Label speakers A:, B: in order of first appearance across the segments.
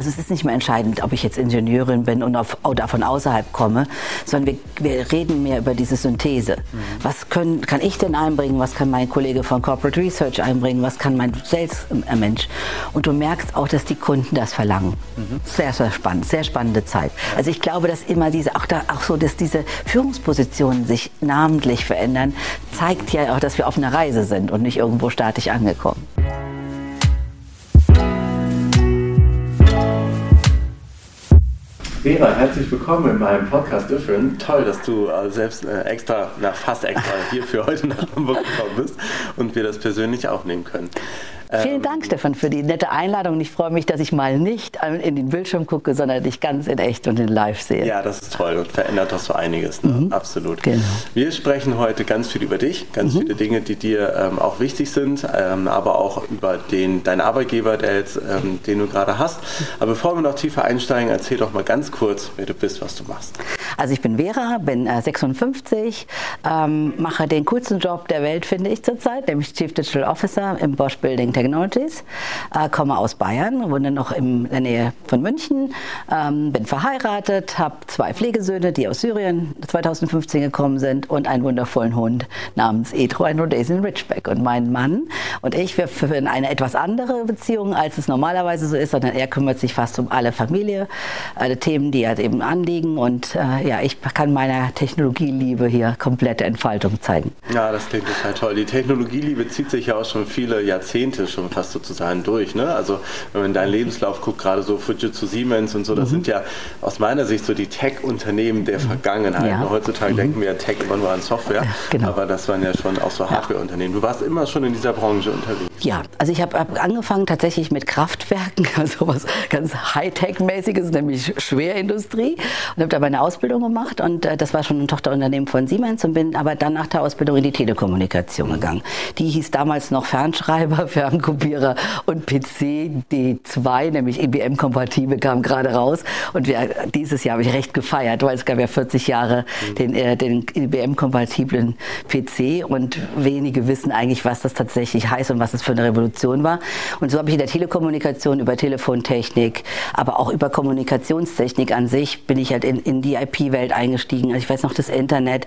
A: Also es ist nicht mehr entscheidend, ob ich jetzt Ingenieurin bin und auf, oder von außerhalb komme, sondern wir, wir reden mehr über diese Synthese. Mhm. Was können, kann ich denn einbringen? Was kann mein Kollege von Corporate Research einbringen? Was kann mein Sales-Mensch? Und du merkst auch, dass die Kunden das verlangen. Mhm. Sehr, sehr spannend, sehr spannende Zeit. Also ich glaube, dass immer diese, auch, da, auch so, dass diese Führungspositionen sich namentlich verändern, zeigt ja auch, dass wir auf einer Reise sind und nicht irgendwo statisch angekommen.
B: Vera, herzlich willkommen in meinem Podcast Different. Toll, dass du äh, selbst äh, extra, na fast extra hier für heute nach Hamburg gekommen bist und wir das persönlich aufnehmen können.
A: Vielen ähm, Dank, Stefan, für die nette Einladung. Ich freue mich, dass ich mal nicht in den Bildschirm gucke, sondern dich ganz in echt und in live sehe.
B: Ja, das ist toll und verändert doch so einiges. Ne? Mhm. Absolut. Genau. Wir sprechen heute ganz viel über dich, ganz mhm. viele Dinge, die dir ähm, auch wichtig sind, ähm, aber auch über den, deinen Arbeitgeber, der jetzt, ähm, den du gerade hast. Aber bevor wir noch tiefer einsteigen, erzähl doch mal ganz kurz, wer du bist, was du machst.
A: Also ich bin Vera, bin äh, 56, ähm, mache den coolsten Job der Welt, finde ich zurzeit, nämlich Chief Digital Officer im Bosch Building Technologies, äh, komme aus Bayern, wohne noch in der Nähe von München, ähm, bin verheiratet, habe zwei Pflegesöhne, die aus Syrien 2015 gekommen sind und einen wundervollen Hund namens Etro, ein Rhodesian Ridgeback. Und mein Mann und ich, wir führen eine etwas andere Beziehung, als es normalerweise so ist, sondern er kümmert sich fast um alle Familie, alle Themen, die halt eben anliegen und äh, ja, ich kann meiner Technologieliebe hier komplette Entfaltung zeigen.
B: Ja, das klingt total toll. Die Technologieliebe zieht sich ja auch schon viele Jahrzehnte schon fast sozusagen durch. Ne? Also wenn man in deinen Lebenslauf guckt, gerade so Fujitsu Siemens und so, das mhm. sind ja aus meiner Sicht so die Tech-Unternehmen der mhm. Vergangenheit. Ja. Heutzutage mhm. denken wir ja Tech immer nur an Software, ja, genau. aber das waren ja schon auch so Hardware-Unternehmen. Du warst immer schon in dieser Branche unterwegs.
A: Ja, also ich habe angefangen tatsächlich mit Kraftwerken, also was ganz Hightech-mäßiges, nämlich Schwerindustrie und habe da meine Ausbildung gemacht und äh, das war schon ein Tochterunternehmen von Siemens und bin aber dann nach der Ausbildung in die Telekommunikation gegangen. Die hieß damals noch Fernschreiber, Fern Datenkopierer und PC D2, nämlich IBM-kompatibel, kam gerade raus. Und wir, dieses Jahr habe ich recht gefeiert, weil es gab ja 40 Jahre den, äh, den IBM-kompatiblen PC und wenige wissen eigentlich, was das tatsächlich heißt und was es für eine Revolution war. Und so habe ich in der Telekommunikation über Telefontechnik, aber auch über Kommunikationstechnik an sich, bin ich halt in, in die IP-Welt eingestiegen. Also ich weiß noch, das Internet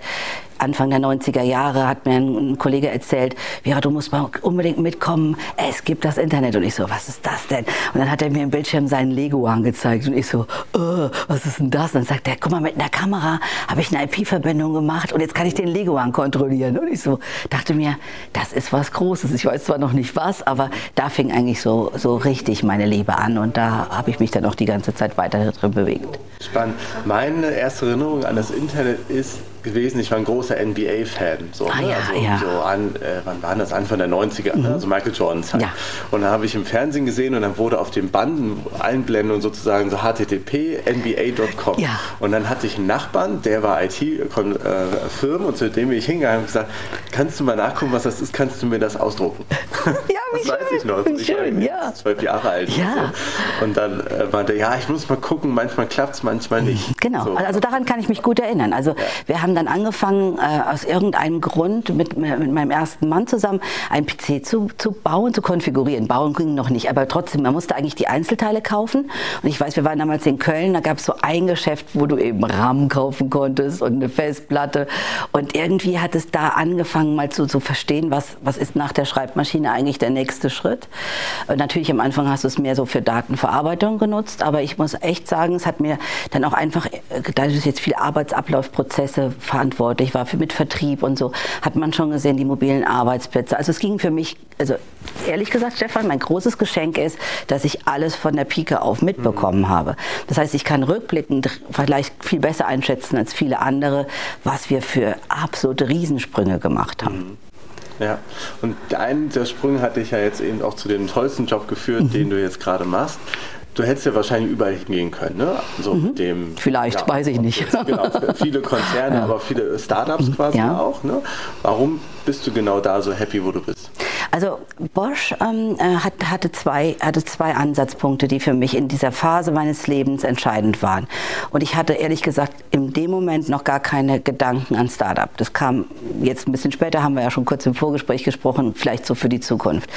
A: Anfang der 90er Jahre hat mir ein, Kollege erzählt, Vera, du musst mal unbedingt mitkommen, es gibt das Internet. Und ich so, was ist das denn? Und dann hat er mir im Bildschirm seinen Lego angezeigt und ich so, oh, was ist denn das? Und dann sagt er, guck mal, mit einer Kamera habe ich eine IP-Verbindung gemacht und jetzt kann ich den Lego kontrollieren. Und ich so, dachte mir, das ist was Großes. Ich weiß zwar noch nicht was, aber da fing eigentlich so, so richtig meine Liebe an und da habe ich mich dann auch die ganze Zeit weiter drin bewegt.
B: Spannend. Meine erste Erinnerung an das Internet ist, gewesen. Ich war ein großer NBA-Fan. So, ah,
A: ne? ja,
B: also,
A: ja.
B: so an, äh, wann waren das? Anfang der 90er, ne? mhm. ne? also Michael Jordan Zeit. Ja. Und da habe ich im Fernsehen gesehen und dann wurde auf den Banden Einblendung sozusagen so http nba.com. Ja. Und dann hatte ich einen Nachbarn, der war IT-Firmen und zu dem bin ich hingegangen und gesagt, kannst du mal nachgucken, was das ist, kannst du mir das ausdrucken? Ja, das schön. weiß ich noch. Ich schön, war ja. zwölf Jahre alt. Ja. So. Und dann äh, meinte er, ja, ich muss mal gucken, manchmal klappt es, manchmal nicht.
A: Genau, so. also daran kann ich mich gut erinnern. Also wir haben haben dann angefangen, äh, aus irgendeinem Grund mit, mit meinem ersten Mann zusammen einen PC zu, zu bauen, zu konfigurieren. Bauen ging noch nicht, aber trotzdem, man musste eigentlich die Einzelteile kaufen. Und ich weiß, wir waren damals in Köln, da gab es so ein Geschäft, wo du eben RAM kaufen konntest und eine Festplatte. Und irgendwie hat es da angefangen, mal zu, zu verstehen, was, was ist nach der Schreibmaschine eigentlich der nächste Schritt. Und natürlich am Anfang hast du es mehr so für Datenverarbeitung genutzt, aber ich muss echt sagen, es hat mir dann auch einfach, äh, da ist jetzt viele Arbeitsablaufprozesse verantwortlich war für mit Vertrieb und so, hat man schon gesehen, die mobilen Arbeitsplätze. Also es ging für mich, also ehrlich gesagt, Stefan, mein großes Geschenk ist, dass ich alles von der Pike auf mitbekommen mhm. habe. Das heißt, ich kann rückblickend vielleicht viel besser einschätzen als viele andere, was wir für absolute Riesensprünge gemacht haben. Mhm.
B: Ja, und einen der Sprünge hat dich ja jetzt eben auch zu dem tollsten Job geführt, mhm. den du jetzt gerade machst. Du hättest ja wahrscheinlich überall hingehen können, ne?
A: So mhm. dem, Vielleicht, ja, weiß ich nicht.
B: Genau, viele Konzerne, ja. aber viele Startups mhm. quasi ja. auch. Ne? Warum bist du genau da so happy, wo du bist?
A: Also Bosch ähm, äh, hat, hatte, zwei, hatte zwei Ansatzpunkte, die für mich in dieser Phase meines Lebens entscheidend waren. Und ich hatte ehrlich gesagt in dem Moment noch gar keine Gedanken an Startup. Das kam jetzt ein bisschen später, haben wir ja schon kurz im Vorgespräch gesprochen, vielleicht so für die Zukunft.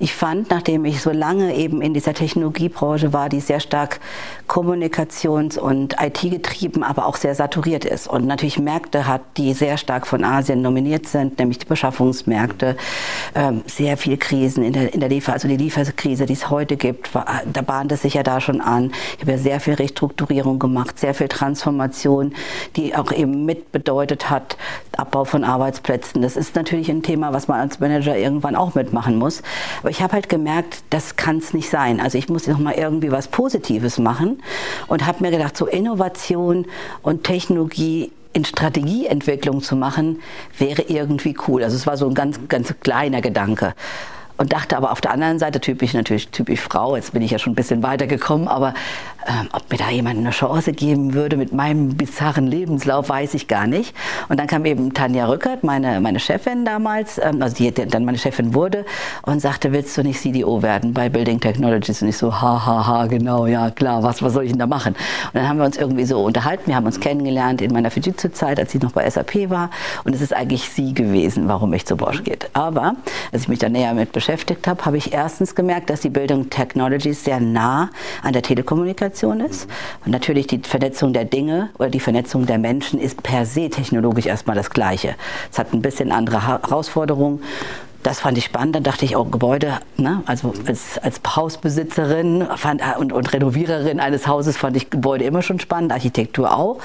A: Ich fand, nachdem ich so lange eben in dieser Technologiebranche war, die sehr stark kommunikations- und IT-getrieben, aber auch sehr saturiert ist und natürlich Märkte hat, die sehr stark von Asien nominiert sind, nämlich die Beschaffungsmärkte, ähm, sehr viel Krisen in der, in der Liefer, also die Lieferkrise, die es heute gibt, war, da bahnt es sich ja da schon an. Ich habe ja sehr viel Restrukturierung gemacht, sehr viel Transformation, die auch eben mit bedeutet hat, Abbau von Arbeitsplätzen. Das ist natürlich ein Thema, was man als Manager irgendwann auch mitmachen muss. Aber ich habe halt gemerkt, das kann es nicht sein. Also ich muss noch mal irgendwie was Positives machen und habe mir gedacht, so Innovation und Technologie in Strategieentwicklung zu machen, wäre irgendwie cool. Also es war so ein ganz, ganz kleiner Gedanke und dachte aber auf der anderen Seite, typisch natürlich, typisch Frau, jetzt bin ich ja schon ein bisschen weitergekommen, aber ähm, ob mir da jemand eine Chance geben würde mit meinem bizarren Lebenslauf, weiß ich gar nicht. Und dann kam eben Tanja Rückert, meine, meine Chefin damals, ähm, also die dann meine Chefin wurde und sagte, willst du nicht CDO werden bei Building Technologies? Und ich so, ha, ha, ha, genau, ja, klar, was, was soll ich denn da machen? Und dann haben wir uns irgendwie so unterhalten, wir haben uns kennengelernt in meiner Fujitsu-Zeit, als ich noch bei SAP war und es ist eigentlich sie gewesen, warum ich zu Bosch geht. Aber, als ich mich da näher mit beschäftigt habe, habe ich erstens gemerkt, dass die Building Technologies sehr nah an der Telekommunikation Kommunikation ist. Und natürlich die Vernetzung der Dinge oder die Vernetzung der Menschen ist per se technologisch erstmal das Gleiche. Es hat ein bisschen andere Herausforderungen. Das fand ich spannend. Dann dachte ich, auch oh, Gebäude, ne? also als, als Hausbesitzerin fand, äh, und, und Renoviererin eines Hauses fand ich Gebäude immer schon spannend, Architektur auch.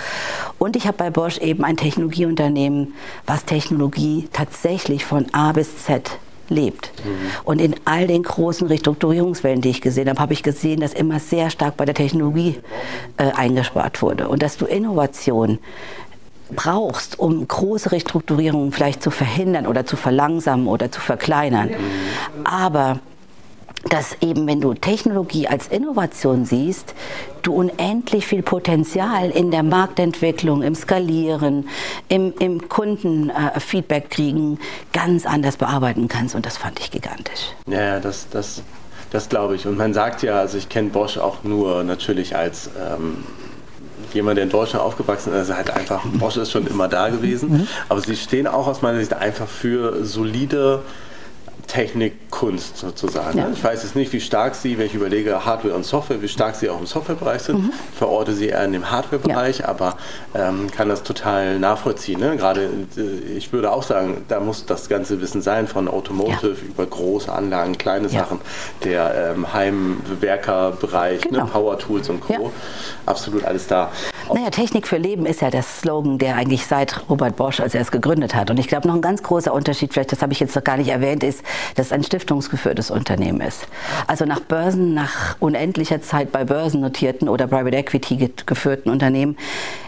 A: Und ich habe bei Bosch eben ein Technologieunternehmen, was Technologie tatsächlich von A bis Z lebt. Mhm. Und in all den großen Restrukturierungswellen, die ich gesehen habe, habe ich gesehen, dass immer sehr stark bei der Technologie äh, eingespart wurde und dass du Innovation brauchst, um große Restrukturierungen vielleicht zu verhindern oder zu verlangsamen oder zu verkleinern. Mhm. Aber dass eben, wenn du Technologie als Innovation siehst, du unendlich viel Potenzial in der Marktentwicklung, im Skalieren, im, im Kundenfeedback äh, kriegen, ganz anders bearbeiten kannst. Und das fand ich gigantisch.
B: Ja, das, das, das glaube ich. Und man sagt ja, also ich kenne Bosch auch nur natürlich als ähm, jemand, der in Deutschland aufgewachsen ist, also halt einfach, Bosch ist schon immer da gewesen. Mhm. Aber sie stehen auch aus meiner Sicht einfach für solide Technik, Kunst sozusagen. Ja. Ich weiß jetzt nicht, wie stark Sie, wenn ich überlege, Hardware und Software, wie stark Sie auch im Softwarebereich sind. Mhm. Ich verorte Sie eher in dem Hardwarebereich, ja. aber ähm, kann das total nachvollziehen. Ne? Gerade, äh, ich würde auch sagen, da muss das ganze Wissen sein, von Automotive ja. über große Anlagen, kleine Sachen, der ähm, Heimwerkerbereich, ne? genau. ne? Power Tools und Co. Absolut alles da.
A: Naja, Technik für Leben ist ja der Slogan, der eigentlich seit Robert Bosch, als er es gegründet hat. Und ich glaube, noch ein ganz großer Unterschied, vielleicht das habe ich jetzt noch gar nicht erwähnt, ist, dass es ein stiftungsgeführtes Unternehmen ist. Also nach Börsen, nach unendlicher Zeit bei börsennotierten oder Private Equity geführten Unternehmen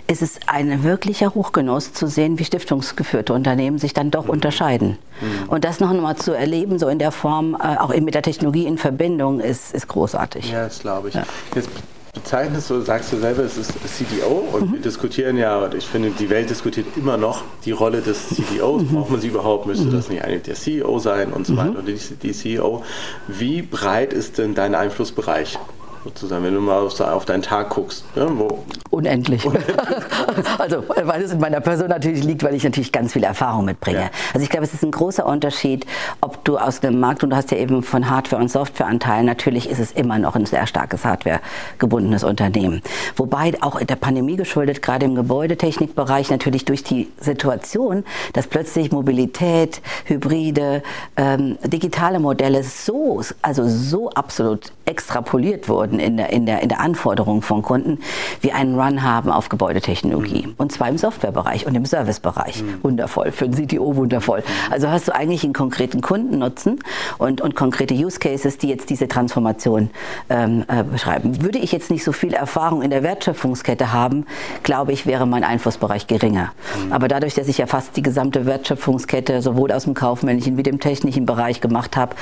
A: ist es ein wirklicher Hochgenuss zu sehen, wie stiftungsgeführte Unternehmen sich dann doch unterscheiden. Mhm. Und das noch einmal zu erleben, so in der Form, äh, auch mit der Technologie in Verbindung, ist, ist großartig.
B: Ja, das glaube ich. Ja. Jetzt bezeichnest du, sagst du selber, es ist CDO und mhm. wir diskutieren ja, ich finde, die Welt diskutiert immer noch die Rolle des CDOs. Mhm. Braucht man sie überhaupt? Müsste mhm. das nicht eigentlich der CEO sein und so mhm. weiter und die, die CEO? Wie breit ist denn dein Einflussbereich? Sozusagen, wenn du mal auf deinen Tag guckst.
A: Ja, wo Unendlich. also, weil es in meiner Person natürlich liegt, weil ich natürlich ganz viel Erfahrung mitbringe. Ja. Also ich glaube, es ist ein großer Unterschied, ob du aus dem Markt, und du hast ja eben von Hardware- und Softwareanteilen, natürlich ist es immer noch ein sehr starkes Hardware-gebundenes Unternehmen. Wobei auch in der Pandemie geschuldet, gerade im Gebäudetechnikbereich, natürlich durch die Situation, dass plötzlich Mobilität, Hybride, ähm, digitale Modelle so, also so absolut extrapoliert wurden in der, in der, in der Anforderung von Kunden, wie einen Run haben auf Gebäudetechnologie. Mhm. Und zwar im Softwarebereich und im Servicebereich. Mhm. Wundervoll. Für den CTO wundervoll. Mhm. Also hast du eigentlich einen konkreten Kundennutzen und, und konkrete Use Cases, die jetzt diese Transformation ähm, äh, beschreiben. Würde ich jetzt nicht so viel Erfahrung in der Wertschöpfungskette haben, glaube ich, wäre mein Einflussbereich geringer. Mhm. Aber dadurch, dass ich ja fast die gesamte Wertschöpfungskette sowohl aus dem kaufmännischen wie dem technischen Bereich gemacht habe,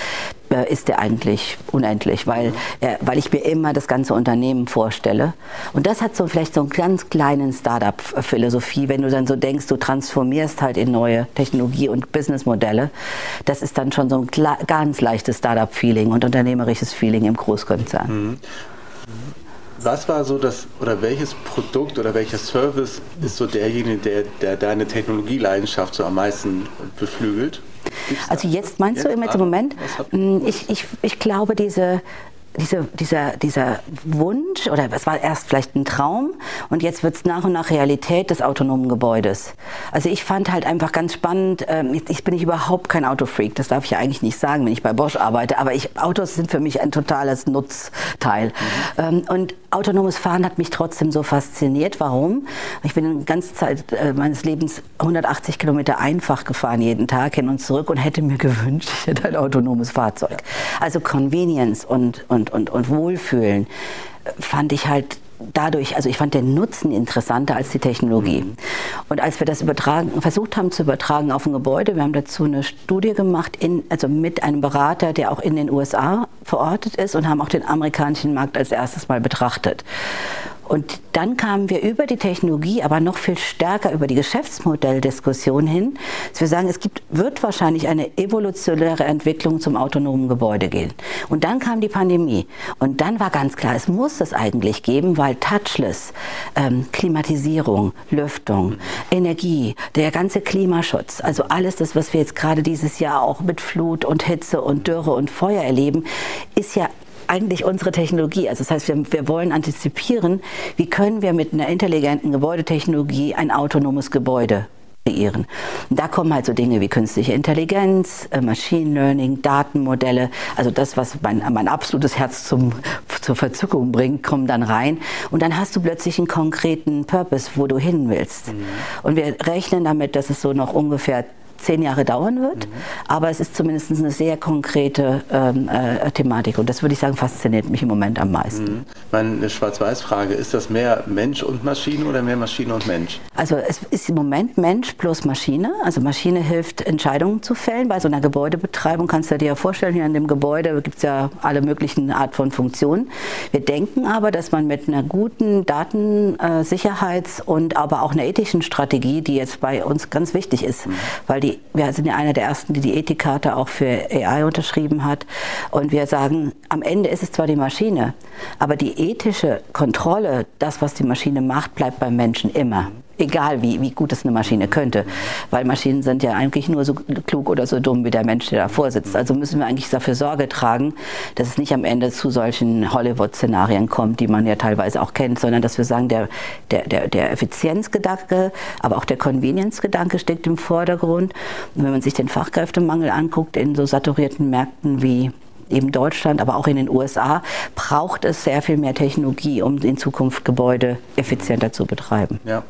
A: ist der eigentlich unendlich, weil, äh, weil ich mir immer das ganze Unternehmen vorstelle. Und das hat so vielleicht so einen ganz kleinen Startup-Philosophie, wenn du dann so denkst, du transformierst halt in neue Technologie- und Businessmodelle. Das ist dann schon so ein ganz leichtes Startup-Feeling und unternehmerisches Feeling im Großkonzern. Mhm.
B: Was war so das, oder welches Produkt oder welcher Service ist so derjenige, der, der deine Technologieleidenschaft so am meisten beflügelt?
A: Also jetzt meinst jetzt? du im Moment? Hm, ich, ich, ich glaube, diese diese, dieser, dieser Wunsch, oder es war erst vielleicht ein Traum und jetzt wird es nach und nach Realität des autonomen Gebäudes. Also ich fand halt einfach ganz spannend, ähm, ich bin ich überhaupt kein Autofreak, das darf ich ja eigentlich nicht sagen, wenn ich bei Bosch arbeite, aber ich, Autos sind für mich ein totales Nutzteil. Mhm. Ähm, und autonomes Fahren hat mich trotzdem so fasziniert. Warum? Ich bin die ganze Zeit äh, meines Lebens 180 Kilometer einfach gefahren jeden Tag hin und zurück und hätte mir gewünscht, ich hätte ein autonomes Fahrzeug. Also Convenience und, und und, und, und Wohlfühlen fand ich halt dadurch, also ich fand den Nutzen interessanter als die Technologie. Mhm. Und als wir das übertragen, versucht haben zu übertragen auf ein Gebäude, wir haben dazu eine Studie gemacht, in, also mit einem Berater, der auch in den USA verortet ist und haben auch den amerikanischen Markt als erstes mal betrachtet. Und dann kamen wir über die Technologie, aber noch viel stärker über die Geschäftsmodelldiskussion hin, dass wir sagen, es gibt, wird wahrscheinlich eine evolutionäre Entwicklung zum autonomen Gebäude gehen. Und dann kam die Pandemie. Und dann war ganz klar, es muss das eigentlich geben, weil Touchless, ähm, Klimatisierung, Lüftung, Energie, der ganze Klimaschutz, also alles das, was wir jetzt gerade dieses Jahr auch mit Flut und Hitze und Dürre und Feuer erleben, ist ja eigentlich unsere Technologie. Also das heißt, wir, wir wollen antizipieren, wie können wir mit einer intelligenten Gebäudetechnologie ein autonomes Gebäude kreieren. Und da kommen halt so Dinge wie künstliche Intelligenz, äh, Machine Learning, Datenmodelle, also das, was mein, mein absolutes Herz zum, zur Verzückung bringt, kommen dann rein. Und dann hast du plötzlich einen konkreten Purpose, wo du hin willst. Mhm. Und wir rechnen damit, dass es so noch ungefähr zehn Jahre dauern wird, mhm. aber es ist zumindest eine sehr konkrete ähm, äh, Thematik und das würde ich sagen, fasziniert mich im Moment am meisten. Mhm.
B: Meine Schwarz-Weiß-Frage, ist das mehr Mensch und Maschine oder mehr Maschine und Mensch?
A: Also es ist im Moment Mensch plus Maschine, also Maschine hilft, Entscheidungen zu fällen. Bei so einer Gebäudebetreibung kannst du dir ja vorstellen, hier in dem Gebäude gibt es ja alle möglichen Art von Funktionen. Wir denken aber, dass man mit einer guten Datensicherheits- und aber auch einer ethischen Strategie, die jetzt bei uns ganz wichtig ist, mhm. weil die wir sind ja einer der ersten, die die Ethikkarte auch für AI unterschrieben hat. Und wir sagen, am Ende ist es zwar die Maschine, aber die ethische Kontrolle, das, was die Maschine macht, bleibt beim Menschen immer egal wie, wie gut es eine Maschine könnte. Weil Maschinen sind ja eigentlich nur so klug oder so dumm wie der Mensch, der davor sitzt. Also müssen wir eigentlich dafür Sorge tragen, dass es nicht am Ende zu solchen Hollywood-Szenarien kommt, die man ja teilweise auch kennt, sondern dass wir sagen, der, der, der, der Effizienzgedanke, aber auch der Convenience-Gedanke steckt im Vordergrund. Und wenn man sich den Fachkräftemangel anguckt in so saturierten Märkten wie eben Deutschland, aber auch in den USA, braucht es sehr viel mehr Technologie, um in Zukunft Gebäude effizienter zu betreiben.
B: Ja.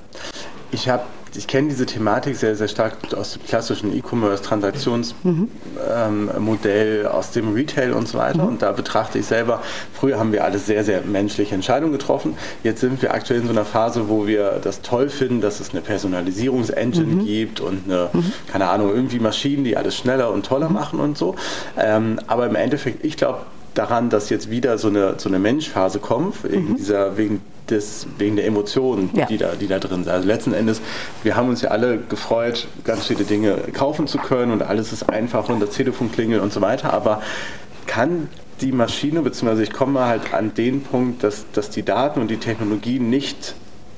B: Ich habe ich kenne diese Thematik sehr, sehr stark aus dem klassischen E-Commerce-Transaktionsmodell, mhm. ähm, aus dem Retail und so weiter. Mhm. Und da betrachte ich selber, früher haben wir alle sehr, sehr menschliche Entscheidungen getroffen. Jetzt sind wir aktuell in so einer Phase, wo wir das toll finden, dass es eine Personalisierungsengine mhm. gibt und eine, mhm. keine Ahnung, irgendwie Maschinen, die alles schneller und toller mhm. machen und so. Ähm, aber im Endeffekt, ich glaube, daran, dass jetzt wieder so eine, so eine Menschphase kommt, wegen, mhm. dieser, wegen, des, wegen der Emotionen, ja. die, da, die da drin sind. Also letzten Endes, wir haben uns ja alle gefreut, ganz viele Dinge kaufen zu können und alles ist einfach und das Telefon klingelt und so weiter, aber kann die Maschine, beziehungsweise ich komme halt an den Punkt, dass, dass die Daten und die Technologie nicht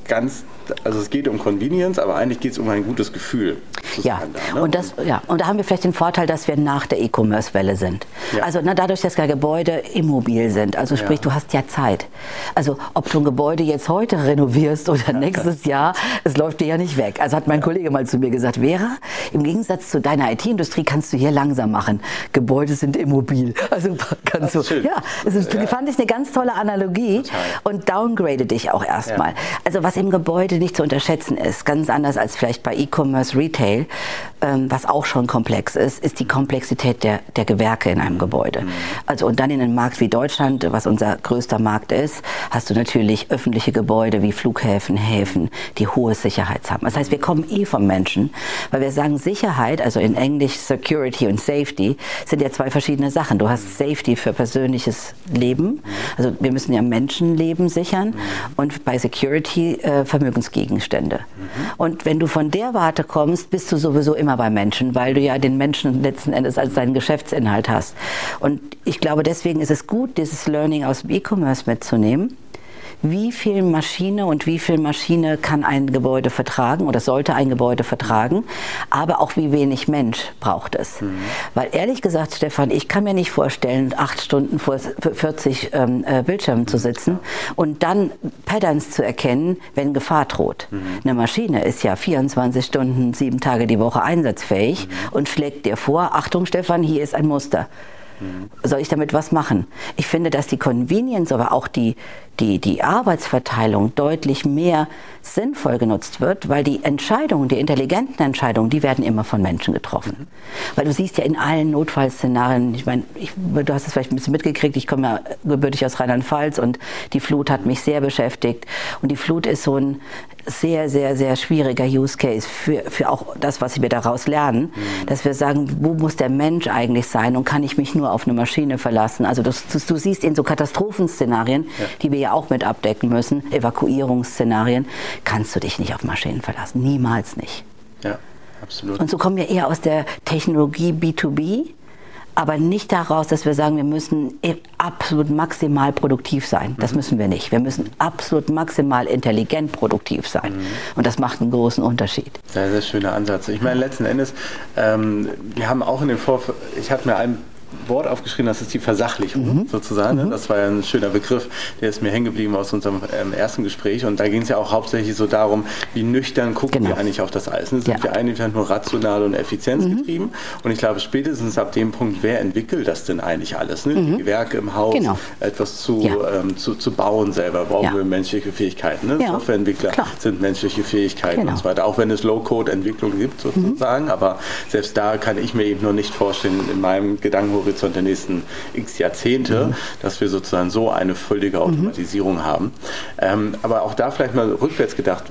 B: ganz also es geht um Convenience, aber eigentlich geht es um ein gutes Gefühl.
A: Ja. Da, ne? und, das, ja, und da haben wir vielleicht den Vorteil, dass wir nach der E-Commerce-Welle sind. Ja. Also na, dadurch, dass ja Gebäude immobil sind, also sprich, ja. du hast ja Zeit. Also ob du ein Gebäude jetzt heute renovierst oder nächstes Jahr, es läuft dir ja nicht weg. Also hat mein Kollege mal zu mir gesagt, Vera, im Gegensatz zu deiner IT-Industrie kannst du hier langsam machen. Gebäude sind immobil. Also kannst du. Schön. Ja, das ist, fand ich eine ganz tolle Analogie Total. und downgrade dich auch erstmal. Also was im Gebäude nicht zu unterschätzen ist, ganz anders als vielleicht bei E-Commerce Retail, was auch schon komplex ist, ist die Komplexität der, der Gewerke in einem Gebäude. Mhm. Also und dann in einem Markt wie Deutschland, was unser größter Markt ist, hast du natürlich öffentliche Gebäude wie Flughäfen, Häfen, die hohe Sicherheit haben. Das heißt, wir kommen eh vom Menschen, weil wir sagen Sicherheit, also in Englisch Security und Safety, sind ja zwei verschiedene Sachen. Du hast Safety für persönliches Leben, also wir müssen ja Menschenleben sichern und bei Security äh, Vermögensgegenstände. Und wenn du von der Warte kommst, bist du sowieso immer bei Menschen, weil du ja den Menschen letzten Endes als deinen Geschäftsinhalt hast. Und ich glaube, deswegen ist es gut, dieses Learning aus dem E-Commerce mitzunehmen wie viel Maschine und wie viel Maschine kann ein Gebäude vertragen oder sollte ein Gebäude vertragen, aber auch wie wenig Mensch braucht es. Mhm. Weil ehrlich gesagt, Stefan, ich kann mir nicht vorstellen, acht Stunden vor 40 ähm, äh, Bildschirmen zu sitzen und dann Patterns zu erkennen, wenn Gefahr droht. Mhm. Eine Maschine ist ja 24 Stunden, sieben Tage die Woche einsatzfähig mhm. und schlägt dir vor, Achtung Stefan, hier ist ein Muster. Mhm. Soll ich damit was machen? Ich finde, dass die Convenience, aber auch die, die, die Arbeitsverteilung deutlich mehr sinnvoll genutzt wird, weil die Entscheidungen, die intelligenten Entscheidungen, die werden immer von Menschen getroffen. Weil du siehst ja in allen Notfallszenarien, ich meine, ich, du hast es vielleicht ein bisschen mitgekriegt, ich komme ja gebürtig aus Rheinland-Pfalz und die Flut hat mich sehr beschäftigt. Und die Flut ist so ein sehr, sehr, sehr schwieriger Use Case für, für auch das, was wir daraus lernen, mhm. dass wir sagen, wo muss der Mensch eigentlich sein und kann ich mich nur auf eine Maschine verlassen? Also das, du, du siehst in so Katastrophenszenarien, ja. die wir ja auch mit abdecken müssen, Evakuierungsszenarien, kannst du dich nicht auf Maschinen verlassen. Niemals nicht.
B: Ja, absolut.
A: Und so kommen wir eher aus der Technologie B2B aber nicht daraus, dass wir sagen, wir müssen absolut maximal produktiv sein. Das mhm. müssen wir nicht. Wir müssen absolut maximal intelligent produktiv sein. Mhm. Und das macht einen großen Unterschied.
B: Sehr, sehr schöner Ansatz. Ich meine, letzten Endes, ähm, wir haben auch in dem Vorfeld, ich hatte mir einen Wort aufgeschrieben, das ist die Versachlichung mhm. sozusagen. Ne? Mhm. Das war ja ein schöner Begriff, der ist mir hängen geblieben aus unserem ähm, ersten Gespräch. Und da ging es ja auch hauptsächlich so darum, wie nüchtern gucken genau. wir eigentlich auf das Eis. Ne? Sind ja. wir eigentlich nur rational und effizienzgetrieben? Mhm. Und ich glaube, spätestens ab dem Punkt, wer entwickelt das denn eigentlich alles? Ne? Die mhm. Gewerke im Haus, genau. etwas zu, ja. ähm, zu, zu bauen selber, brauchen ja. wir menschliche Fähigkeiten. Ne? Softwareentwickler Klar. sind menschliche Fähigkeiten genau. und so weiter. Auch wenn es Low-Code-Entwicklung gibt mhm. sozusagen. Aber selbst da kann ich mir eben noch nicht vorstellen, in meinem Gedankenhorizont Horizont der nächsten x Jahrzehnte, mhm. dass wir sozusagen so eine völlige mhm. Automatisierung mhm. haben. Ähm, aber auch da vielleicht mal rückwärts gedacht,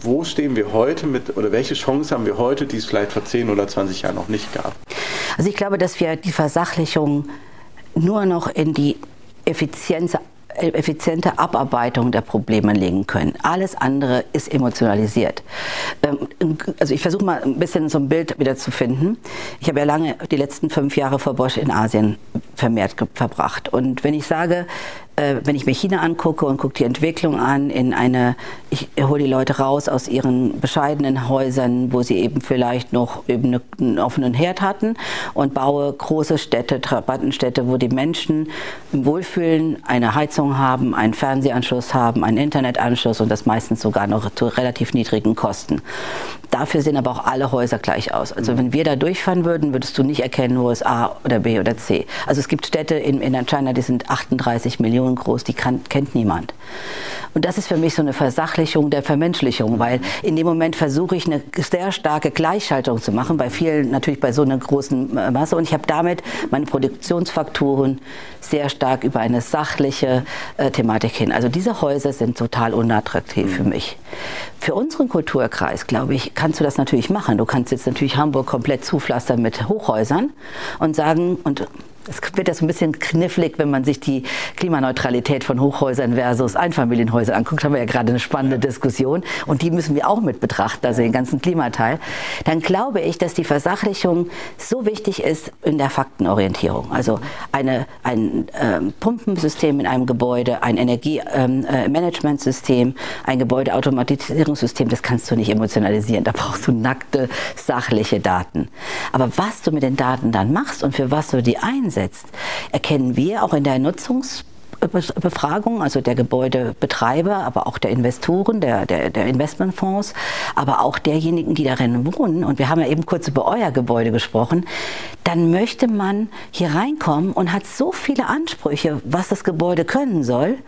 B: wo stehen wir heute mit oder welche Chance haben wir heute, die es vielleicht vor 10 oder 20 Jahren noch nicht gab?
A: Also ich glaube, dass wir die Versachlichung nur noch in die Effizienz effiziente Abarbeitung der Probleme legen können. Alles andere ist emotionalisiert. Ähm, also ich versuche mal ein bisschen so ein Bild wieder zu finden. Ich habe ja lange die letzten fünf Jahre vor Bosch in Asien vermehrt verbracht. Und wenn ich sage, äh, wenn ich mir China angucke und gucke die Entwicklung an, in eine, ich hole die Leute raus aus ihren bescheidenen Häusern, wo sie eben vielleicht noch eben einen offenen Herd hatten und baue große Städte, Trabantenstädte, wo die Menschen im Wohlfühlen eine Heizung haben, einen Fernsehanschluss haben, einen Internetanschluss und das meistens sogar noch zu relativ niedrigen Kosten. Dafür sehen aber auch alle Häuser gleich aus. Also wenn wir da durchfahren würden, würdest du nicht erkennen, wo es A oder B oder C. Also es gibt Städte in, in China, die sind 38 Millionen groß, die kann, kennt niemand. Und das ist für mich so eine Versachlichung der Vermenschlichung, weil in dem Moment versuche ich eine sehr starke Gleichschaltung zu machen, bei vielen natürlich bei so einer großen Masse. Und ich habe damit meine Produktionsfaktoren sehr stark über eine sachliche äh, Thematik hin. Also diese Häuser sind total unattraktiv mhm. für mich. Für unseren Kulturkreis, glaube ich, kannst du das natürlich machen. Du kannst jetzt natürlich Hamburg komplett zupflastern mit Hochhäusern und sagen, und es wird ja so ein bisschen knifflig, wenn man sich die Klimaneutralität von Hochhäusern versus Einfamilienhäusern anguckt. Haben wir ja gerade eine spannende Diskussion und die müssen wir auch mit betrachten, also den ganzen Klimateil. Dann glaube ich, dass die Versachlichung so wichtig ist in der Faktenorientierung. Also eine, ein ähm, Pumpensystem in einem Gebäude, ein Energiemanagementsystem, ähm, äh, ein Gebäudeautomatisierungssystem, das kannst du nicht emotionalisieren. Da brauchst du nackte, sachliche Daten. Aber was du mit den Daten dann machst und für was du die einsetzt, einsetzt, erkennen wir auch in der Nutzungs Befragung, also der Gebäudebetreiber, aber auch der Investoren, der, der, der Investmentfonds, aber auch derjenigen, die darin wohnen. Und wir haben ja eben kurz über euer Gebäude gesprochen. Dann möchte man hier reinkommen und hat so viele Ansprüche, was das Gebäude können soll,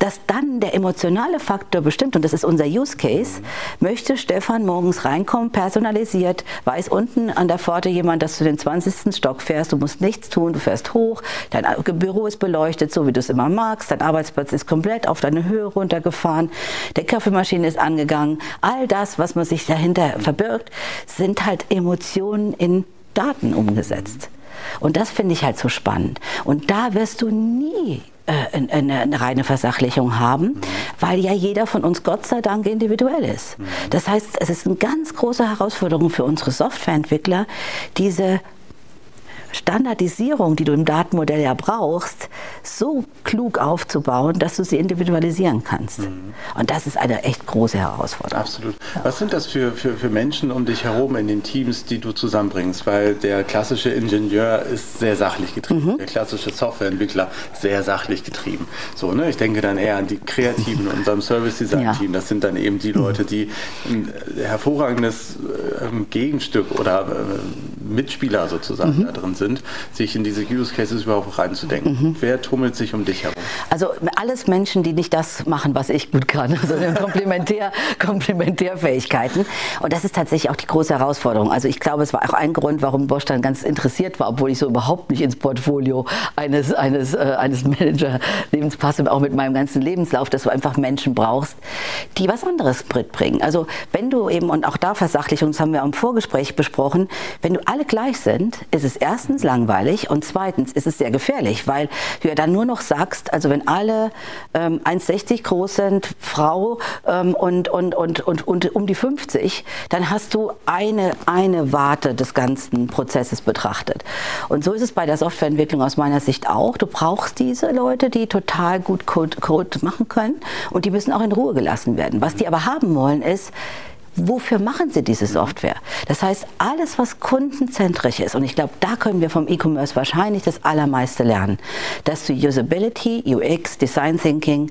A: dass dann der emotionale Faktor bestimmt, und das ist unser Use Case, möchte Stefan morgens reinkommen, personalisiert, weiß unten an der Pforte jemand, dass du den 20. Stock fährst, du musst nichts tun, du fährst hoch, dein Büro ist beleuchtet, so wie du es immer magst, dein Arbeitsplatz ist komplett auf deine Höhe runtergefahren, der Kaffeemaschine ist angegangen, all das, was man sich dahinter verbirgt, sind halt Emotionen in Daten umgesetzt. Und das finde ich halt so spannend. Und da wirst du nie äh, eine, eine, reine Versachlichung haben, mhm. weil ja jeder von uns Gott sei Dank individuell ist. Mhm. Das heißt, es ist eine ganz große Herausforderung für unsere Softwareentwickler, diese Standardisierung, die du im Datenmodell ja brauchst, so klug aufzubauen, dass du sie individualisieren kannst. Mhm. Und das ist eine echt große Herausforderung.
B: Absolut. Was sind das für, für, für Menschen um dich herum in den Teams, die du zusammenbringst? Weil der klassische Ingenieur ist sehr sachlich getrieben, mhm. der klassische Softwareentwickler sehr sachlich getrieben. So, ne? Ich denke dann eher an die Kreativen in unserem Service-Design-Team. Ja. Das sind dann eben die Leute, die ein hervorragendes ähm, Gegenstück oder äh, Mitspieler sozusagen mhm. da drin sind, sich in diese Use Cases überhaupt reinzudenken. Mhm. Wer tummelt sich um dich herum?
A: Also alles Menschen, die nicht das machen, was ich gut kann, sondern also Komplementär, Komplementärfähigkeiten. Und das ist tatsächlich auch die große Herausforderung. Also ich glaube, es war auch ein Grund, warum Bosch dann ganz interessiert war, obwohl ich so überhaupt nicht ins Portfolio eines, eines, äh, eines Manager-Lebens passe, auch mit meinem ganzen Lebenslauf, dass du einfach Menschen brauchst, die was anderes mitbringen. Also wenn du eben, und auch da Versachlichung, das haben wir im Vorgespräch besprochen, wenn du alle gleich sind, ist es erstens langweilig und zweitens ist es sehr gefährlich, weil du ja dann nur noch sagst, also wenn alle ähm, 1,60 groß sind, Frau ähm, und, und, und, und, und um die 50, dann hast du eine, eine Warte des ganzen Prozesses betrachtet. Und so ist es bei der Softwareentwicklung aus meiner Sicht auch. Du brauchst diese Leute, die total gut Code, Code machen können und die müssen auch in Ruhe gelassen werden. Was die aber haben wollen, ist, wofür machen sie diese Software? Das heißt, alles, was kundenzentrisch ist, und ich glaube, da können wir vom E-Commerce wahrscheinlich das Allermeiste lernen, dass du Usability, UX, Design Thinking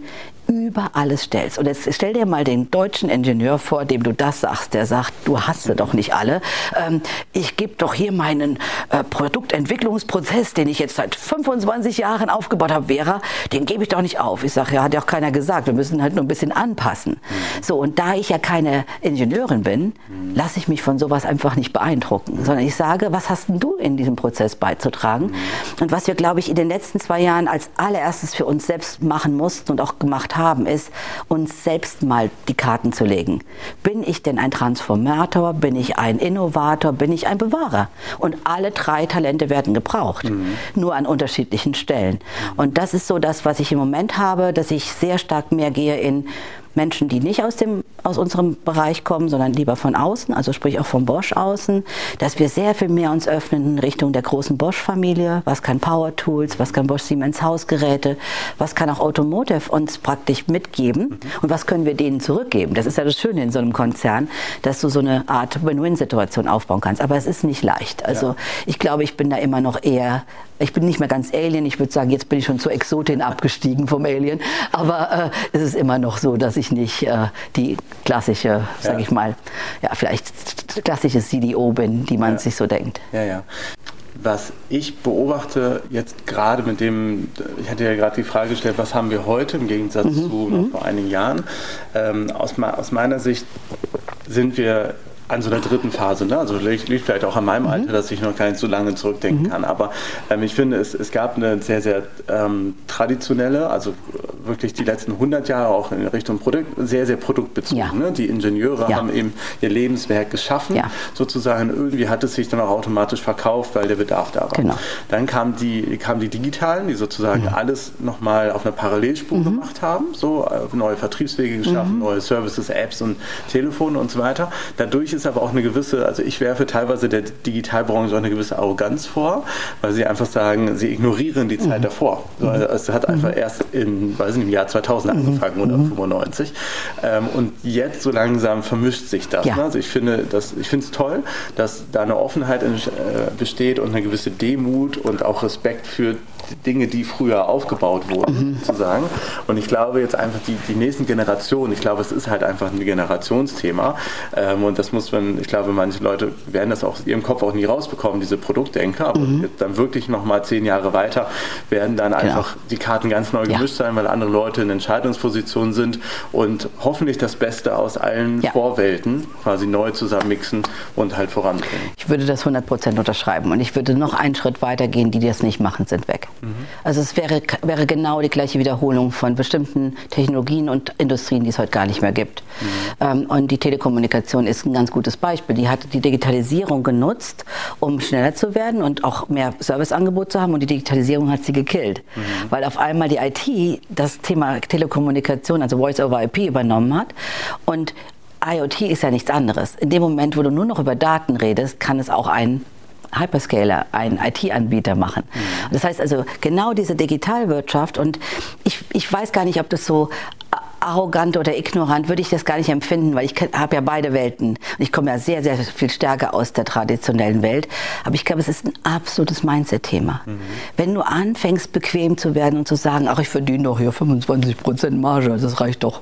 A: über alles stellst. Und jetzt stell dir mal den deutschen Ingenieur vor, dem du das sagst, der sagt, du hast sie doch nicht alle. Ähm, ich gebe doch hier meinen äh, Produktentwicklungsprozess, den ich jetzt seit 25 Jahren aufgebaut habe, Vera, den gebe ich doch nicht auf. Ich sage, ja, hat ja auch keiner gesagt, wir müssen halt nur ein bisschen anpassen. Mhm. So, und da ich ja keine Ingenieurin bin, mhm. lasse ich mich von sowas einfach nicht beeindrucken, sondern ich sage, was hast denn du in diesem Prozess beizutragen? Mhm. Und was wir, glaube ich, in den letzten zwei Jahren als allererstes für uns selbst machen mussten und auch gemacht haben, haben, ist, uns selbst mal die Karten zu legen. Bin ich denn ein Transformator? Bin ich ein Innovator? Bin ich ein Bewahrer? Und alle drei Talente werden gebraucht, mhm. nur an unterschiedlichen Stellen. Und das ist so das, was ich im Moment habe, dass ich sehr stark mehr gehe in Menschen, die nicht aus, dem, aus unserem Bereich kommen, sondern lieber von außen, also sprich auch vom Bosch außen, dass wir sehr viel mehr uns öffnen in Richtung der großen Bosch-Familie. Was kann Power Tools, was kann Bosch Siemens Hausgeräte, was kann auch Automotive uns praktisch mitgeben mhm. und was können wir denen zurückgeben. Das ist ja das Schöne in so einem Konzern, dass du so eine Art Win-Win-Situation aufbauen kannst. Aber es ist nicht leicht. Also ja. ich glaube, ich bin da immer noch eher ich bin nicht mehr ganz Alien, ich würde sagen, jetzt bin ich schon zur Exotin abgestiegen vom Alien, aber äh, es ist immer noch so, dass ich nicht äh, die klassische, sage ja. ich mal, ja, vielleicht klassische CDO bin, die man ja. sich so denkt.
B: Ja, ja. Was ich beobachte jetzt gerade mit dem, ich hatte ja gerade die Frage gestellt, was haben wir heute im Gegensatz mhm. zu noch mhm. vor einigen Jahren. Ähm, aus, aus meiner Sicht sind wir an so einer dritten Phase. Ne? Also liegt, liegt vielleicht auch an meinem mhm. Alter, dass ich noch gar nicht so lange zurückdenken mhm. kann. Aber ähm, ich finde, es, es gab eine sehr, sehr ähm, traditionelle, also wirklich die letzten 100 Jahre auch in Richtung Produkt, sehr, sehr produktbezogen. Ja. Ne? Die Ingenieure ja. haben eben ihr Lebenswerk geschaffen, ja. sozusagen. Irgendwie hat es sich dann auch automatisch verkauft, weil der Bedarf da war. Genau. Dann kamen die, kamen die Digitalen, die sozusagen mhm. alles nochmal auf einer Parallelspur mhm. gemacht haben, so äh, neue Vertriebswege geschaffen, mhm. neue Services, Apps und Telefone und so weiter. Dadurch ist aber auch eine gewisse, also ich werfe teilweise der Digitalbranche auch eine gewisse Arroganz vor, weil sie einfach sagen, sie ignorieren die Zeit mhm. davor. So, also es hat einfach mhm. erst in, weiß nicht, im Jahr 2000 mhm. angefangen oder 95. Ähm, und jetzt so langsam vermischt sich das. Ja. Ne? Also ich finde das, ich finde es toll, dass da eine Offenheit in, äh, besteht und eine gewisse Demut und auch Respekt für Dinge, die früher aufgebaut wurden, mhm. sozusagen. Und ich glaube jetzt einfach die, die nächsten Generationen, ich glaube, es ist halt einfach ein Generationsthema. Ähm, und das muss man, ich glaube, manche Leute werden das auch aus ihrem Kopf auch nie rausbekommen, diese Produktdenker. Aber mhm. dann wirklich nochmal zehn Jahre weiter werden dann genau. einfach die Karten ganz neu gemischt ja. sein, weil andere Leute in Entscheidungspositionen sind und hoffentlich das Beste aus allen ja. Vorwelten quasi neu zusammenmixen und halt voranbringen.
A: Ich würde das 100% unterschreiben und ich würde noch einen Schritt weiter gehen, die das nicht machen, sind weg. Mhm. Also es wäre, wäre genau die gleiche Wiederholung von bestimmten Technologien und Industrien, die es heute gar nicht mehr gibt. Mhm. Ähm, und die Telekommunikation ist ein ganz gutes Beispiel. Die hat die Digitalisierung genutzt, um schneller zu werden und auch mehr Serviceangebot zu haben und die Digitalisierung hat sie gekillt. Mhm. Weil auf einmal die IT das Thema Telekommunikation, also Voice over IP übernommen hat und IoT ist ja nichts anderes. In dem Moment, wo du nur noch über Daten redest, kann es auch ein Hyperscaler, ein IT-Anbieter machen. Mhm. Das heißt also genau diese Digitalwirtschaft und ich, ich weiß gar nicht, ob das so arrogant oder ignorant würde ich das gar nicht empfinden, weil ich habe ja beide Welten. Ich komme ja sehr, sehr viel stärker aus der traditionellen Welt. Aber ich glaube, es ist ein absolutes Mindset-Thema. Mhm. Wenn du anfängst, bequem zu werden und zu sagen, ach, ich verdiene doch hier 25 Prozent Marge, das reicht doch,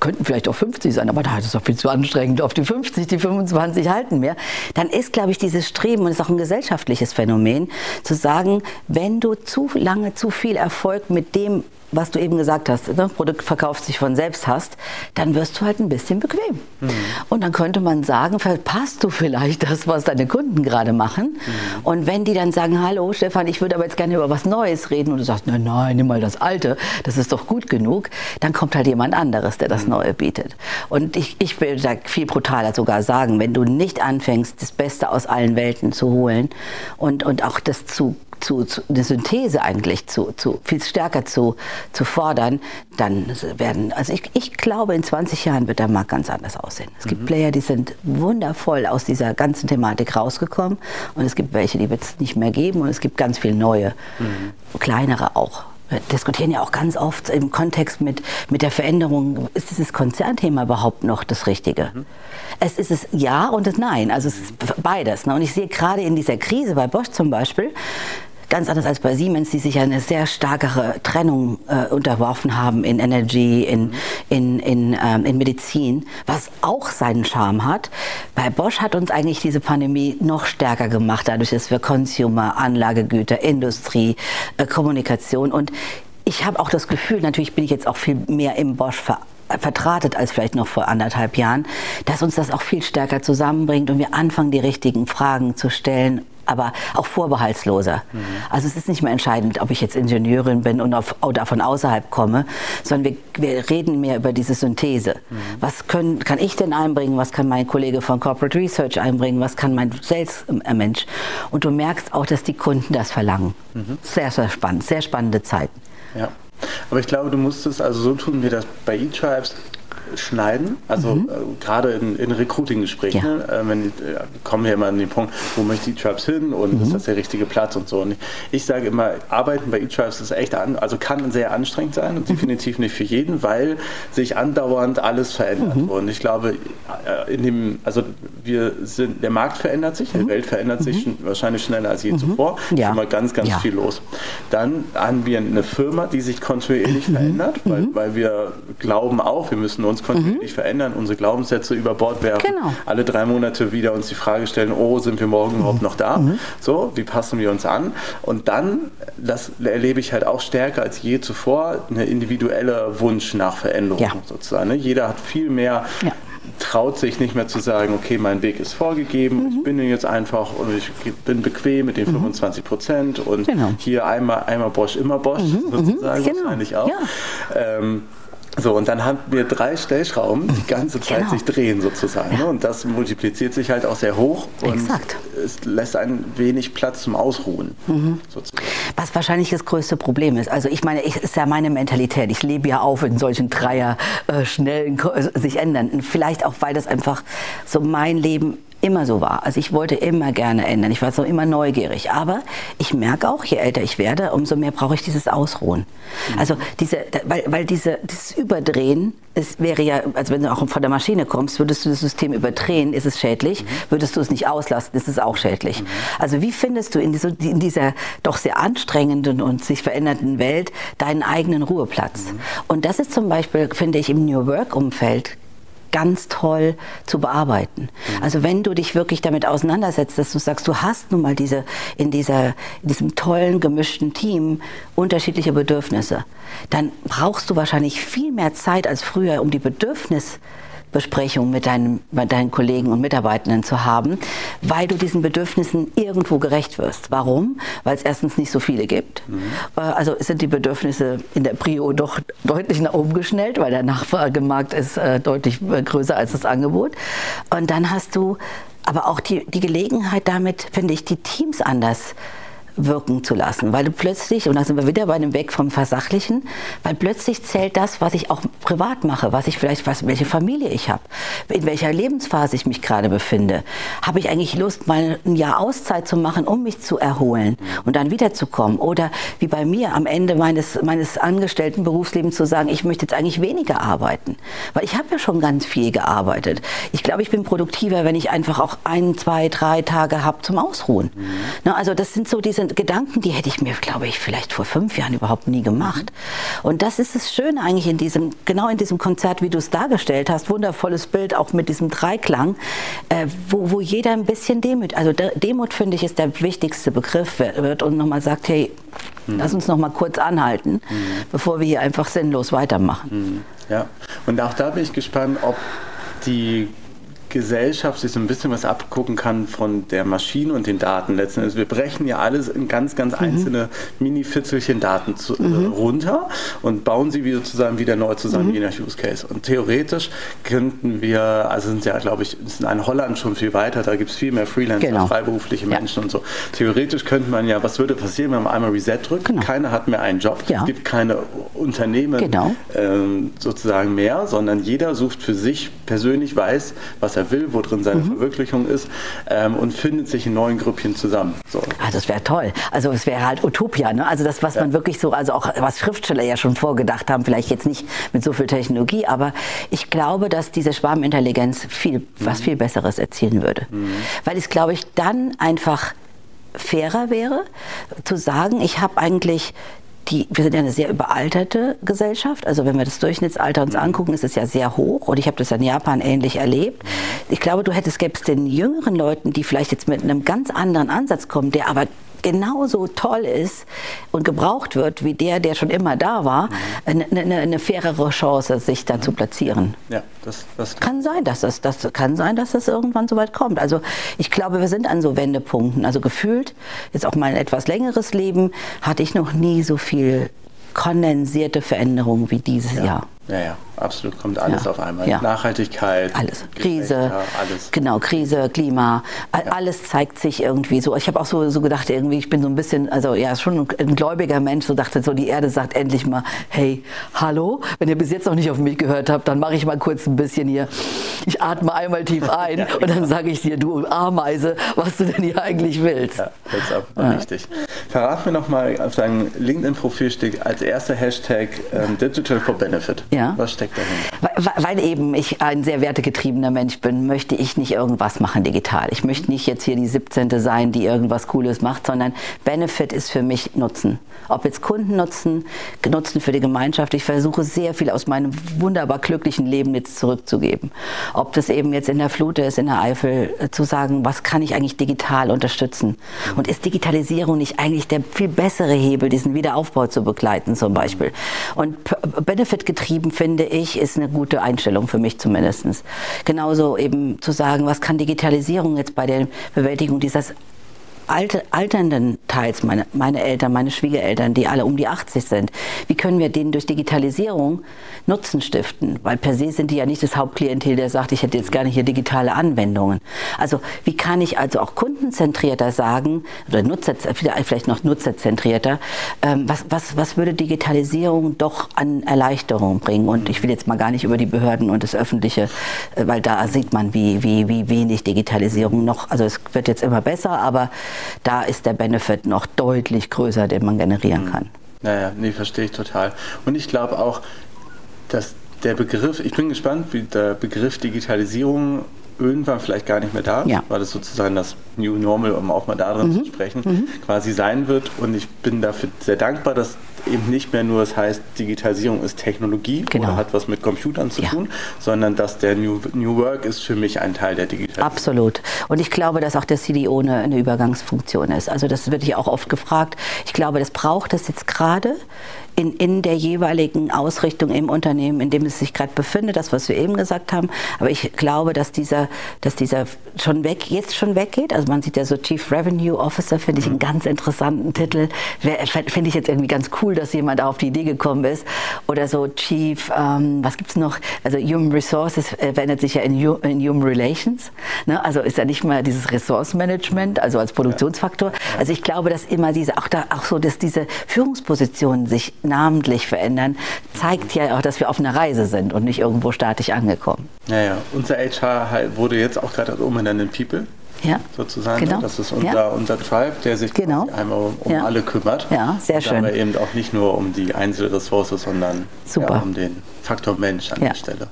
A: könnten vielleicht auch 50 sein, aber da ist es doch viel zu anstrengend. Auf die 50, die 25 halten mehr. Dann ist, glaube ich, dieses Streben, und das ist auch ein gesellschaftliches Phänomen, zu sagen, wenn du zu lange zu viel Erfolg mit dem was du eben gesagt hast, das ne, Produkt verkauft sich von selbst hast, dann wirst du halt ein bisschen bequem. Mhm. Und dann könnte man sagen, verpasst du vielleicht das, was deine Kunden gerade machen. Mhm. Und wenn die dann sagen, hallo Stefan, ich würde aber jetzt gerne über was Neues reden und du sagst, nein, nein, nimm mal das Alte, das ist doch gut genug, dann kommt halt jemand anderes, der das mhm. Neue bietet. Und ich, ich will da viel brutaler sogar sagen, wenn du nicht anfängst, das Beste aus allen Welten zu holen und, und auch das zu zu, zu eine Synthese eigentlich zu, zu viel stärker zu, zu fordern, dann werden, also ich, ich glaube, in 20 Jahren wird der Markt ganz anders aussehen. Es gibt mhm. Player, die sind wundervoll aus dieser ganzen Thematik rausgekommen und es gibt welche, die wird es nicht mehr geben und es gibt ganz viele neue, mhm. kleinere auch. Wir diskutieren ja auch ganz oft im Kontext mit, mit der Veränderung, ist dieses Konzernthema überhaupt noch das Richtige? Mhm. Es ist es ja und es nein, also es ist beides. Ne? Und ich sehe gerade in dieser Krise bei Bosch zum Beispiel, ganz anders als bei Siemens, die sich eine sehr starkere Trennung äh, unterworfen haben in Energy, in, in, in, ähm, in Medizin, was auch seinen Charme hat. Bei Bosch hat uns eigentlich diese Pandemie noch stärker gemacht, dadurch, dass wir Consumer, Anlagegüter, Industrie, äh, Kommunikation und ich habe auch das Gefühl, natürlich bin ich jetzt auch viel mehr im Bosch verankert vertratet als vielleicht noch vor anderthalb Jahren, dass uns das auch viel stärker zusammenbringt und wir anfangen, die richtigen Fragen zu stellen aber auch vorbehaltsloser. Mhm. Also es ist nicht mehr entscheidend, ob ich jetzt Ingenieurin bin und auf, oder von außerhalb komme, sondern wir, wir reden mehr über diese Synthese. Mhm. Was können, kann ich denn einbringen? Was kann mein Kollege von Corporate Research einbringen? Was kann mein Sales-Mensch? Und du merkst auch, dass die Kunden das verlangen. Mhm. Sehr, sehr spannend, sehr spannende Zeiten.
B: Ja. Aber ich glaube, du musstest, also so tun wir das bei eTribes, schneiden, also mhm. äh, gerade in, in Recruiting-Gesprächen, ja. ne? äh, wenn, äh, kommen wir immer an den Punkt, wo möchte E-Tribes hin und mhm. ist das der richtige Platz und so. Und ich, ich sage immer, Arbeiten bei E-Tribes ist echt, an, also kann sehr anstrengend sein und mhm. definitiv nicht für jeden, weil sich andauernd alles verändert. Mhm. Und ich glaube, äh, in dem, also wir sind, der Markt verändert sich, die mhm. Welt verändert sich wahrscheinlich schneller als je zuvor. Ja. Ist immer ganz, ganz ja. viel los. Dann haben wir eine Firma, die sich kontinuierlich verändert, weil, weil wir glauben auch, wir müssen uns kontinuierlich mhm. verändern, unsere Glaubenssätze über Bord werfen, genau. alle drei Monate wieder uns die Frage stellen, oh, sind wir morgen mhm. überhaupt noch da? Mhm. So, wie passen wir uns an? Und dann, das erlebe ich halt auch stärker als je zuvor, eine individuelle Wunsch nach Veränderung ja. sozusagen. Ne? Jeder hat viel mehr ja traut sich nicht mehr zu sagen, okay, mein Weg ist vorgegeben, mhm. ich bin jetzt einfach und ich bin bequem mit den 25 mhm. Prozent und genau. hier einmal, einmal Bosch, immer Bosch, mhm. sozusagen, mhm. genau. wahrscheinlich auch. Ja. Ähm, so, und dann haben wir drei Stellschrauben, die ganze Zeit genau. sich drehen sozusagen. Ja. Und das multipliziert sich halt auch sehr hoch und Exakt. es lässt ein wenig Platz zum Ausruhen. Mhm.
A: Was wahrscheinlich das größte Problem ist. Also ich meine, ich, ist ja meine Mentalität. Ich lebe ja auf in solchen Dreier äh, schnellen, sich ändern. Und vielleicht auch, weil das einfach so mein Leben immer so war. Also ich wollte immer gerne ändern. Ich war so immer neugierig. Aber ich merke auch, je älter ich werde, umso mehr brauche ich dieses Ausruhen. Mhm. Also diese, weil, weil diese, dieses Überdrehen, es wäre ja, als wenn du auch von der Maschine kommst, würdest du das System überdrehen, ist es schädlich. Mhm. Würdest du es nicht auslasten, ist es auch schädlich. Mhm. Also wie findest du in, diese, in, dieser doch sehr anstrengenden und sich verändernden Welt deinen eigenen Ruheplatz? Mhm. Und das ist zum Beispiel, finde ich, im New Work-Umfeld ganz toll zu bearbeiten. Mhm. Also wenn du dich wirklich damit auseinandersetzt, dass du sagst, du hast nun mal diese, in, dieser, in diesem tollen, gemischten Team unterschiedliche Bedürfnisse, dann brauchst du wahrscheinlich viel mehr Zeit als früher, um die Bedürfnisse Besprechung mit deinen, mit deinen Kollegen und Mitarbeitenden zu haben, weil du diesen Bedürfnissen irgendwo gerecht wirst. Warum? Weil es erstens nicht so viele gibt. Mhm. Äh, also sind die Bedürfnisse in der Prio doch deutlich nach oben geschnellt, weil der Nachfragemarkt ist äh, deutlich äh, größer als das Angebot. Und dann hast du aber auch die, die Gelegenheit damit, finde ich, die Teams anders wirken zu lassen, weil du plötzlich, und da sind wir wieder bei dem Weg vom Versachlichen, weil plötzlich zählt das, was ich auch privat mache, was ich vielleicht, was, welche Familie ich habe, in welcher Lebensphase ich mich gerade befinde. Habe ich eigentlich Lust, mal ein Jahr Auszeit zu machen, um mich zu erholen und dann wiederzukommen? Oder wie bei mir am Ende meines, meines angestellten Berufslebens zu sagen, ich möchte jetzt eigentlich weniger arbeiten, weil ich habe ja schon ganz viel gearbeitet. Ich glaube, ich bin produktiver, wenn ich einfach auch ein, zwei, drei Tage habe zum Ausruhen. Mhm. Na, also das sind so diese sind Gedanken, die hätte ich mir, glaube ich, vielleicht vor fünf Jahren überhaupt nie gemacht. Und das ist das Schöne eigentlich in diesem, genau in diesem Konzert, wie du es dargestellt hast. Wundervolles Bild, auch mit diesem Dreiklang, äh, wo, wo jeder ein bisschen Demut, also Demut finde ich ist der wichtigste Begriff wird und nochmal sagt, hey, mhm. lass uns nochmal kurz anhalten, mhm. bevor wir hier einfach sinnlos weitermachen.
B: Mhm. Ja, und auch da bin ich gespannt, ob die Gesellschaft sich so ein bisschen was abgucken kann von der Maschine und den Daten letzten Endes. Wir brechen ja alles in ganz, ganz mhm. einzelne Mini-Fitzelchen Daten zu, mhm. äh, runter und bauen sie wieder zusammen, wieder neu zusammen, mhm. je nach Use Case. Und theoretisch könnten wir, also sind ja, glaube ich, ist in Holland schon viel weiter, da gibt es viel mehr Freelancer, genau. freiberufliche Menschen ja. und so. Theoretisch könnte man ja, was würde passieren, wenn man einmal Reset drückt? Genau. Keiner hat mehr einen Job, ja. es gibt keine Unternehmen genau. ähm, sozusagen mehr, sondern jeder sucht für sich persönlich, weiß, was er er will, wo drin seine mhm. Verwirklichung ist ähm, und findet sich in neuen Grüppchen zusammen.
A: So. Ah, das wäre toll. Also es wäre halt Utopia, ne? Also das, was ja. man wirklich so, also auch was Schriftsteller ja schon vorgedacht haben, vielleicht jetzt nicht mit so viel Technologie, aber ich glaube, dass diese Schwarmintelligenz viel, mhm. was viel Besseres erzielen würde. Mhm. Weil es, glaube ich, dann einfach fairer wäre, zu sagen, ich habe eigentlich die, wir sind ja eine sehr überalterte Gesellschaft. Also wenn wir das Durchschnittsalter uns angucken, ist es ja sehr hoch. Und ich habe das in Japan ähnlich erlebt. Ich glaube, du hättest, gäbe es den jüngeren Leuten, die vielleicht jetzt mit einem ganz anderen Ansatz kommen, der aber genauso toll ist und gebraucht wird wie der, der schon immer da war, eine, eine, eine fairere Chance, sich da zu platzieren. Ja, das, das kann sein, dass das, das kann sein, dass das irgendwann so weit kommt. Also ich glaube, wir sind an so Wendepunkten. Also gefühlt jetzt auch mein etwas längeres Leben hatte ich noch nie so viel kondensierte Veränderung wie dieses
B: ja.
A: Jahr.
B: Ja, ja, absolut. Kommt alles ja. auf einmal. Ja. Nachhaltigkeit.
A: Alles. Krise. alles. Genau, Krise, Klima. Ja. Alles zeigt sich irgendwie so. Ich habe auch so, so gedacht, irgendwie, ich bin so ein bisschen, also ja, schon ein gläubiger Mensch, so dachte so, die Erde sagt endlich mal, hey, hallo, wenn ihr bis jetzt noch nicht auf mich gehört habt, dann mache ich mal kurz ein bisschen hier. Ich atme einmal tief ein und dann genau. sage ich dir, du Ameise, was du denn hier eigentlich willst. Ja,
B: jetzt ab. Richtig. Verrat mir noch mal, auf deinem LinkedIn-Profil steht als erster Hashtag ähm, Digital for Benefit.
A: Ja. Was steckt dahinter? Weil, weil, eben ich ein sehr wertegetriebener Mensch bin, möchte ich nicht irgendwas machen digital. Ich möchte nicht jetzt hier die 17. sein, die irgendwas Cooles macht, sondern Benefit ist für mich Nutzen. Ob jetzt Kunden nutzen, Nutzen für die Gemeinschaft. Ich versuche sehr viel aus meinem wunderbar glücklichen Leben jetzt zurückzugeben. Ob das eben jetzt in der Flut ist, in der Eifel, äh, zu sagen, was kann ich eigentlich digital unterstützen? Und ist Digitalisierung nicht eigentlich der viel bessere Hebel, diesen Wiederaufbau zu begleiten zum Beispiel? Und Benefit getrieben getrieben, finde ich, ist eine gute Einstellung für mich zumindest. Genauso eben zu sagen, was kann Digitalisierung jetzt bei der Bewältigung dieses alte, alternden Teils, meine, meine Eltern, meine Schwiegereltern, die alle um die 80 sind, wie können wir denen durch Digitalisierung Nutzen stiften? Weil per se sind die ja nicht das Hauptklientel, der sagt, ich hätte jetzt gerne hier digitale Anwendungen. Also wie kann ich also auch kundenzentrierter sagen, oder Nutzer, vielleicht noch nutzerzentrierter, ähm, was, was, was würde Digitalisierung doch an Erleichterung bringen? Und ich will jetzt mal gar nicht über die Behörden und das Öffentliche, äh, weil da sieht man, wie, wie, wie wenig Digitalisierung noch, also es wird jetzt immer besser, aber da ist der Benefit noch deutlich größer, den man generieren mhm. kann.
B: Naja, nee, verstehe ich total. Und ich glaube auch, dass der Begriff, ich bin gespannt, wie der Begriff Digitalisierung irgendwann vielleicht gar nicht mehr da, ja. weil es sozusagen das New Normal, um auch mal darin mhm. zu sprechen, mhm. quasi sein wird. Und ich bin dafür sehr dankbar, dass eben nicht mehr nur es heißt, Digitalisierung ist Technologie genau. oder hat was mit Computern zu ja. tun, sondern dass der New, New Work ist für mich ein Teil der Digitalisierung.
A: Absolut. Und ich glaube, dass auch der CDO eine, eine Übergangsfunktion ist. Also das wird ich auch oft gefragt. Ich glaube, das braucht es jetzt gerade in, in der jeweiligen Ausrichtung im Unternehmen, in dem es sich gerade befindet, das, was wir eben gesagt haben. Aber ich glaube, dass dieser, dass dieser schon weg, jetzt schon weggeht. Also man sieht ja so Chief Revenue Officer, finde ich einen mhm. ganz interessanten Titel. Finde ich jetzt irgendwie ganz cool, dass jemand auf die Idee gekommen ist. Oder so Chief, ähm, was gibt's noch? Also Human Resources äh, verändert sich ja in, in Human Relations. Ne? Also ist ja nicht mehr dieses Ressourcenmanagement, also als Produktionsfaktor. Also ich glaube, dass immer diese, auch da, auch so, dass diese Führungspositionen sich namentlich verändern, zeigt ja auch, dass wir auf einer Reise sind und nicht irgendwo statisch angekommen.
B: Ja, ja. Unser HR wurde jetzt auch gerade umbenannt in People. Ja, sozusagen. Genau. Das ist unser, ja. unser Tribe, der sich genau. einmal um, um ja. alle kümmert.
A: Ja, sehr schön.
B: Aber eben auch nicht nur um die Einzelressource, sondern ja, um den Faktor Mensch an der Stelle.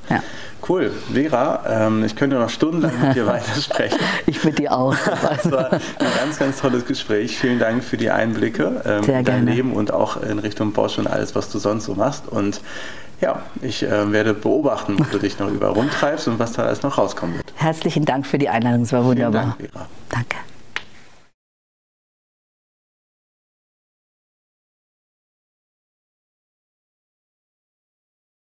B: Cool. Vera, ähm, ich könnte noch stundenlang mit dir weitersprechen.
A: ich mit dir auch.
B: Es war ein ganz, ganz tolles Gespräch. Vielen Dank für die Einblicke ähm, Sehr in dein Leben und auch in Richtung Bosch und alles, was du sonst so machst. Und ja, ich äh, werde beobachten, wo du dich noch überall rumtreibst und was da alles noch rauskommen wird.
A: Herzlichen Dank für die Einladung, es war wunderbar. Dank, Danke.